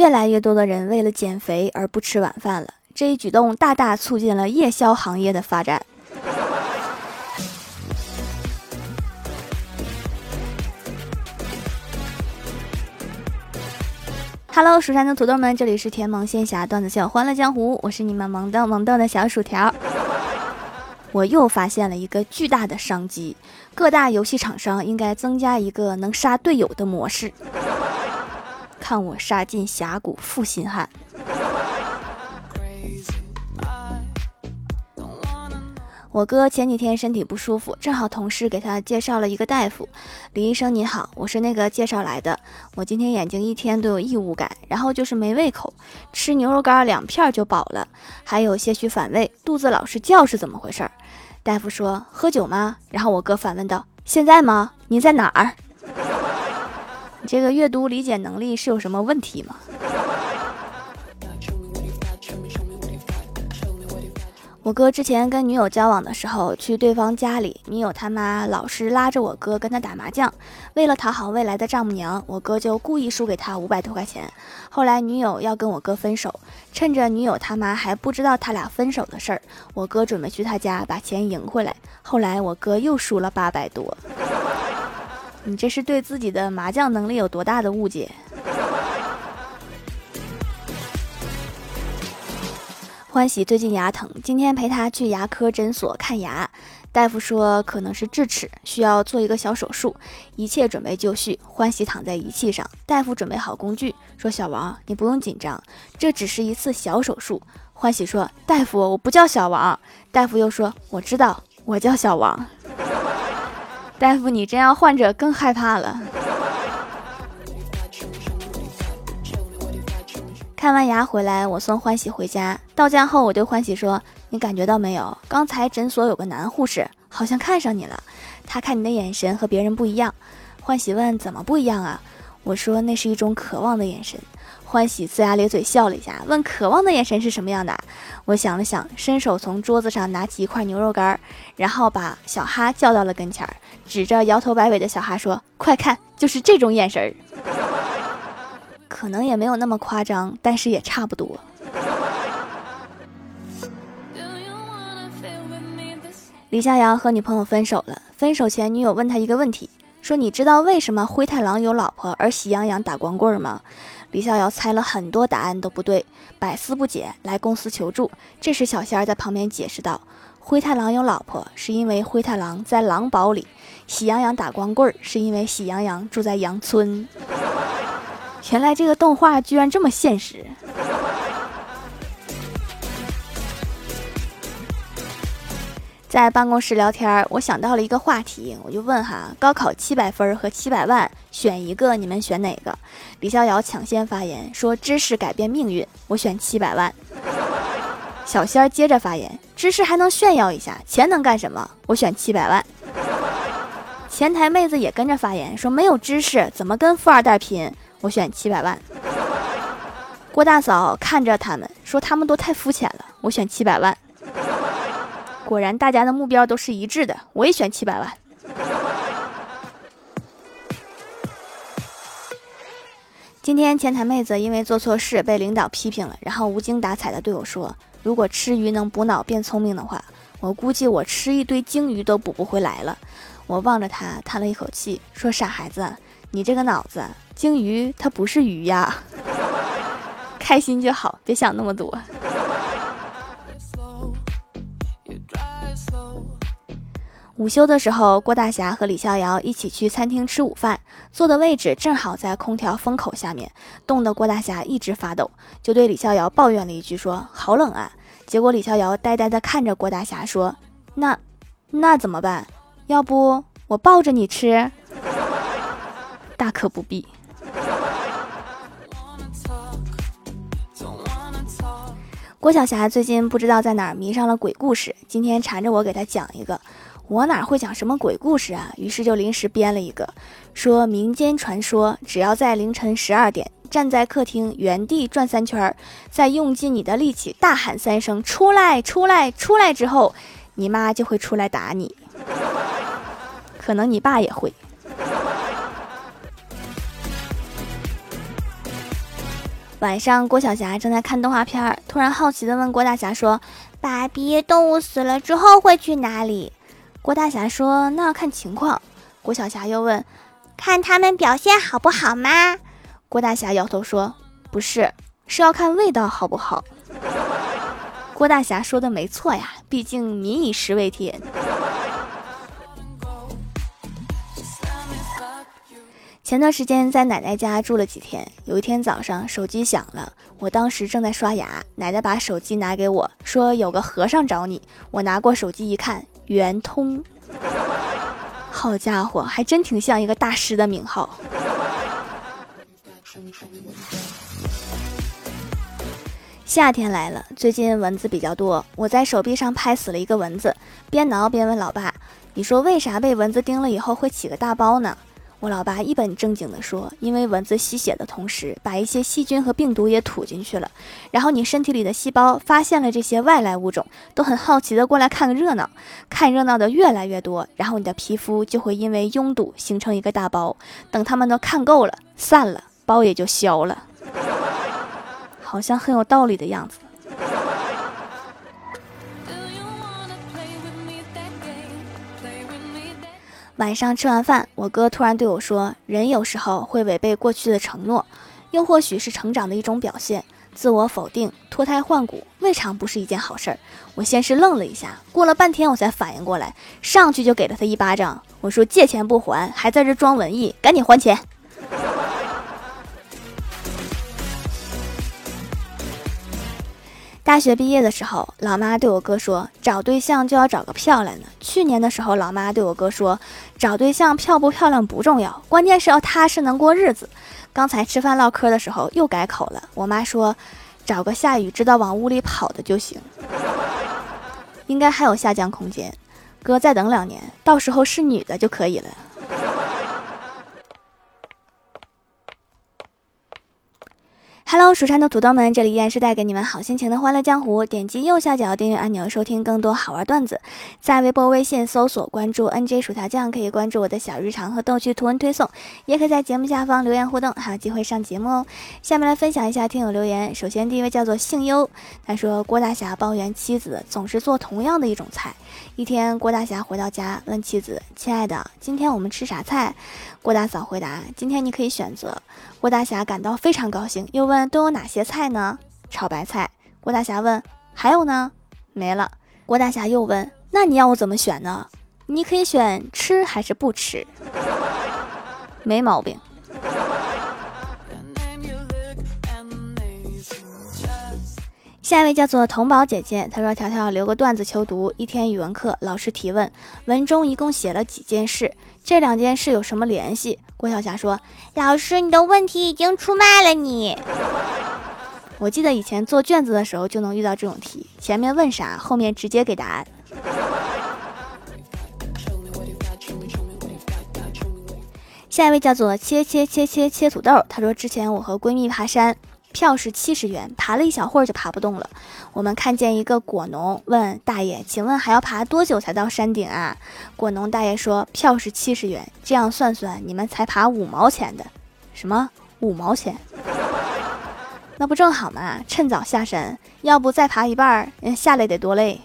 越来越多的人为了减肥而不吃晚饭了，这一举动大大促进了夜宵行业的发展。Hello，蜀山的土豆们，这里是甜萌仙侠段子秀欢乐江湖，我是你们萌豆萌豆的小薯条。我又发现了一个巨大的商机，各大游戏厂商应该增加一个能杀队友的模式，看我杀进峡谷负心汉。我哥前几天身体不舒服，正好同事给他介绍了一个大夫。李医生您好，我是那个介绍来的。我今天眼睛一天都有异物感，然后就是没胃口，吃牛肉干两片就饱了，还有些许反胃，肚子老是叫，是怎么回事？大夫说喝酒吗？然后我哥反问道：现在吗？你在哪儿？这个阅读理解能力是有什么问题吗？我哥之前跟女友交往的时候，去对方家里，女友他妈老是拉着我哥跟他打麻将。为了讨好未来的丈母娘，我哥就故意输给他五百多块钱。后来女友要跟我哥分手，趁着女友他妈还不知道他俩分手的事儿，我哥准备去他家把钱赢回来。后来我哥又输了八百多。你这是对自己的麻将能力有多大的误解？欢喜最近牙疼，今天陪他去牙科诊所看牙，大夫说可能是智齿，需要做一个小手术，一切准备就绪。欢喜躺在仪器上，大夫准备好工具，说：“小王，你不用紧张，这只是一次小手术。”欢喜说：“大夫，我不叫小王。”大夫又说：“我知道，我叫小王。”大夫，你这样患者更害怕了。看完牙回来，我送欢喜回家。到家后，我对欢喜说：“你感觉到没有？刚才诊所有个男护士，好像看上你了。他看你的眼神和别人不一样。”欢喜问：“怎么不一样啊？”我说：“那是一种渴望的眼神。”欢喜呲牙咧嘴笑了一下，问：“渴望的眼神是什么样的？”我想了想，伸手从桌子上拿起一块牛肉干，然后把小哈叫到了跟前，指着摇头摆尾的小哈说：“快看，就是这种眼神儿。”可能也没有那么夸张，但是也差不多。李逍遥和女朋友分手了，分手前女友问他一个问题，说：“你知道为什么灰太狼有老婆而喜羊羊打光棍吗？”李逍遥猜了很多答案都不对，百思不解，来公司求助。这时小仙儿在旁边解释道：“灰太狼有老婆是因为灰太狼在狼堡里，喜羊羊打光棍是因为喜羊羊住在羊村。”原来这个动画居然这么现实。在办公室聊天，我想到了一个话题，我就问哈：高考七百分和七百万选一个，你们选哪个？李逍遥抢先发言说：知识改变命运，我选七百万。小仙儿接着发言：知识还能炫耀一下，钱能干什么？我选七百万。前台妹子也跟着发言说：没有知识怎么跟富二代拼？我选七百万。郭大嫂看着他们说：“他们都太肤浅了。”我选七百万。果然，大家的目标都是一致的。我也选七百万。今天前台妹子因为做错事被领导批评了，然后无精打采的对我说：“如果吃鱼能补脑变聪明的话，我估计我吃一堆鲸鱼都补不回来了。”我望着他叹了一口气，说：“傻孩子，你这个脑子。”鲸鱼它不是鱼呀，开心就好，别想那么多。午休的时候，郭大侠和李逍遥一起去餐厅吃午饭，坐的位置正好在空调风口下面，冻得郭大侠一直发抖，就对李逍遥抱怨了一句，说：“好冷啊！”结果李逍遥呆呆地看着郭大侠说：“那那怎么办？要不我抱着你吃？大可不必。”郭晓霞最近不知道在哪儿迷上了鬼故事，今天缠着我给她讲一个。我哪会讲什么鬼故事啊？于是就临时编了一个，说民间传说，只要在凌晨十二点站在客厅原地转三圈，再用尽你的力气大喊三声“出来，出来，出来”之后，你妈就会出来打你，可能你爸也会。晚上，郭晓霞正在看动画片，突然好奇地问郭大侠说：“爸比，动物死了之后会去哪里？”郭大侠说：“那要看情况。”郭晓霞又问：“看他们表现好不好吗？”郭大侠摇头说：“不是，是要看味道好不好。”郭大侠说的没错呀，毕竟民以食为天。前段时间在奶奶家住了几天，有一天早上手机响了，我当时正在刷牙，奶奶把手机拿给我说有个和尚找你。我拿过手机一看，圆通，好家伙，还真挺像一个大师的名号。夏天来了，最近蚊子比较多，我在手臂上拍死了一个蚊子，边挠边问老爸：“你说为啥被蚊子叮了以后会起个大包呢？”我老爸一本正经地说：“因为蚊子吸血的同时，把一些细菌和病毒也吐进去了。然后你身体里的细胞发现了这些外来物种，都很好奇的过来看个热闹。看热闹的越来越多，然后你的皮肤就会因为拥堵形成一个大包。等他们都看够了，散了，包也就消了。好像很有道理的样子。”晚上吃完饭，我哥突然对我说：“人有时候会违背过去的承诺，又或许是成长的一种表现。自我否定、脱胎换骨，未尝不是一件好事儿。”我先是愣了一下，过了半天我才反应过来，上去就给了他一巴掌。我说：“借钱不还，还在这装文艺，赶紧还钱！”大学毕业的时候，老妈对我哥说：“找对象就要找个漂亮的。”去年的时候，老妈对我哥说：“找对象漂不漂亮不重要，关键是要踏实能过日子。”刚才吃饭唠嗑的时候又改口了，我妈说：“找个下雨知道往屋里跑的就行。”应该还有下降空间，哥再等两年，到时候是女的就可以了。Hello，蜀山的土豆们，这里依然是带给你们好心情的欢乐江湖。点击右下角订阅按钮，收听更多好玩段子。在微博、微信搜索关注 NJ 薯条酱，可以关注我的小日常和逗趣图文推送，也可以在节目下方留言互动，还有机会上节目哦。下面来分享一下听友留言。首先第一位叫做姓优，他说郭大侠抱怨妻子总是做同样的一种菜。一天，郭大侠回到家，问妻子：“亲爱的，今天我们吃啥菜？”郭大嫂回答：“今天你可以选择。”郭大侠感到非常高兴，又问：“都有哪些菜呢？”炒白菜。郭大侠问：“还有呢？”没了。郭大侠又问：“那你要我怎么选呢？”你可以选吃还是不吃，没毛病。下一位叫做童宝姐姐，她说：“条条留个段子求读。一天语文课，老师提问，文中一共写了几件事？这两件事有什么联系？”郭晓霞说：“老师，你的问题已经出卖了你。”我记得以前做卷子的时候就能遇到这种题，前面问啥，后面直接给答案。下一位叫做切切切切切土豆，他说：“之前我和闺蜜爬山。”票是七十元，爬了一小会儿就爬不动了。我们看见一个果农，问大爷：“请问还要爬多久才到山顶啊？”果农大爷说：“票是七十元，这样算算，你们才爬五毛钱的。”什么五毛钱？那不正好吗？趁早下山，要不再爬一半，儿，下来得多累。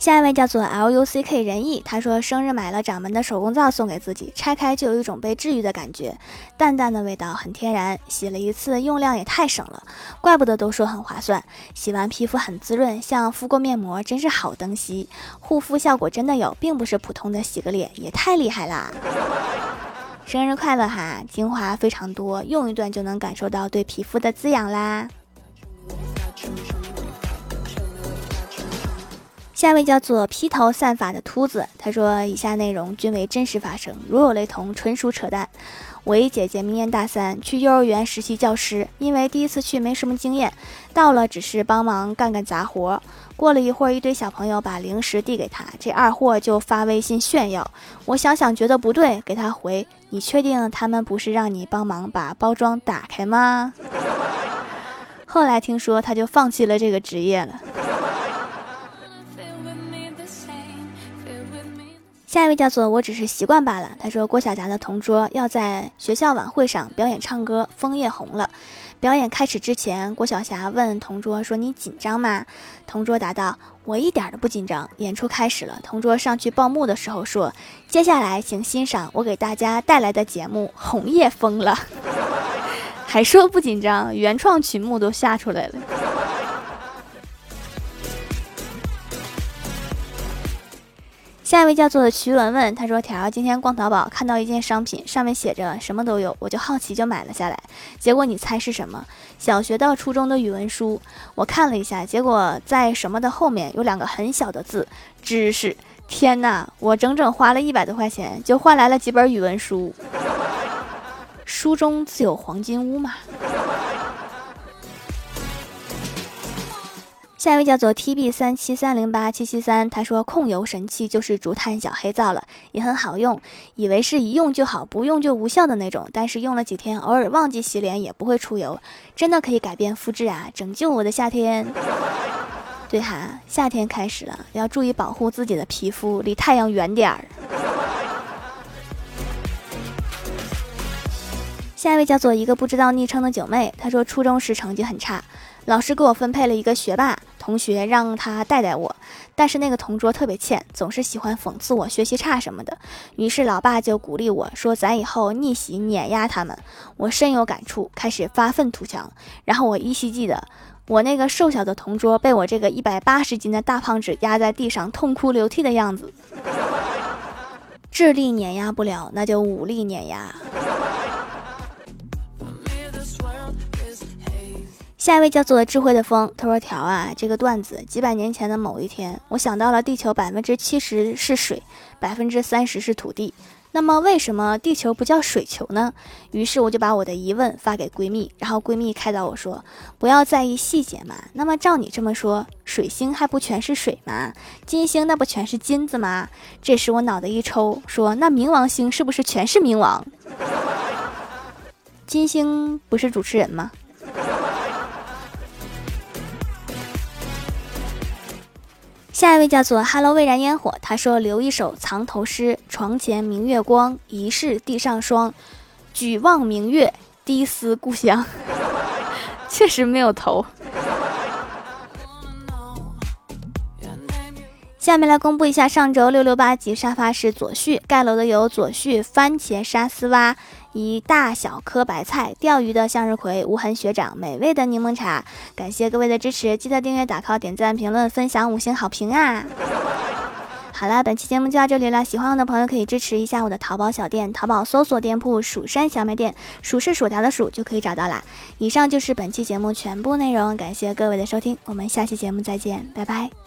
下一位叫做 L U C K 仁义，他说生日买了掌门的手工皂送给自己，拆开就有一种被治愈的感觉，淡淡的味道很天然，洗了一次用量也太省了，怪不得都说很划算。洗完皮肤很滋润，像敷过面膜，真是好东西，护肤效果真的有，并不是普通的洗个脸，也太厉害啦！生日快乐哈，精华非常多，用一段就能感受到对皮肤的滋养啦。下位叫做披头散发的秃子，他说：“以下内容均为真实发生，如有雷同，纯属扯淡。”我一姐姐明年大三，去幼儿园实习教师，因为第一次去没什么经验，到了只是帮忙干干杂活。过了一会儿，一堆小朋友把零食递给他，这二货就发微信炫耀。我想想觉得不对，给他回：“你确定他们不是让你帮忙把包装打开吗？” 后来听说他就放弃了这个职业了。下一位叫做我只是习惯罢了。他说郭晓霞的同桌要在学校晚会上表演唱歌，枫叶红了。表演开始之前，郭晓霞问同桌说：“你紧张吗？”同桌答道：“我一点都不紧张。”演出开始了，同桌上去报幕的时候说：“接下来请欣赏我给大家带来的节目《红叶疯了》。”还说不紧张，原创曲目都吓出来了。下一位叫做徐文文，他说：“条今天逛淘宝看到一件商品，上面写着什么都有，我就好奇就买了下来。结果你猜是什么？小学到初中的语文书。我看了一下，结果在什么的后面有两个很小的字‘知识’。天哪！我整整花了一百多块钱，就换来了几本语文书。书中自有黄金屋嘛。”下一位叫做 T B 三七三零八七七三，他说控油神器就是竹炭小黑皂了，也很好用，以为是一用就好，不用就无效的那种，但是用了几天，偶尔忘记洗脸也不会出油，真的可以改变肤质啊，拯救我的夏天。对哈，夏天开始了，要注意保护自己的皮肤，离太阳远点儿。下一位叫做一个不知道昵称的九妹，她说初中时成绩很差，老师给我分配了一个学霸。同学让他带带我，但是那个同桌特别欠，总是喜欢讽刺我学习差什么的。于是老爸就鼓励我说：“咱以后逆袭碾压他们。”我深有感触，开始发愤图强。然后我依稀记得，我那个瘦小的同桌被我这个一百八十斤的大胖子压在地上痛哭流涕的样子。智力碾压不了，那就武力碾压。下一位叫做智慧的风，他说：“条啊，这个段子，几百年前的某一天，我想到了地球百分之七十是水，百分之三十是土地，那么为什么地球不叫水球呢？于是我就把我的疑问发给闺蜜，然后闺蜜开导我说：不要在意细节嘛。那么照你这么说，水星还不全是水吗？金星那不全是金子吗？这时我脑袋一抽，说：那冥王星是不是全是冥王？金星不是主持人吗？”下一位叫做 Hello 未燃烟火，他说留一首藏头诗：床前明月光，疑是地上霜。举望明月，低思故乡。确实没有头。下面来公布一下上周六六八级沙发是左旭盖楼的有左旭番茄沙丝蛙。一大小颗白菜，钓鱼的向日葵，无痕学长，美味的柠檬茶，感谢各位的支持，记得订阅、打 call、点赞、评论、分享、五星好评啊！好了，本期节目就到这里了，喜欢我的朋友可以支持一下我的淘宝小店，淘宝搜索店铺“蜀山小卖店”，蜀是薯条的蜀就可以找到啦。以上就是本期节目全部内容，感谢各位的收听，我们下期节目再见，拜拜。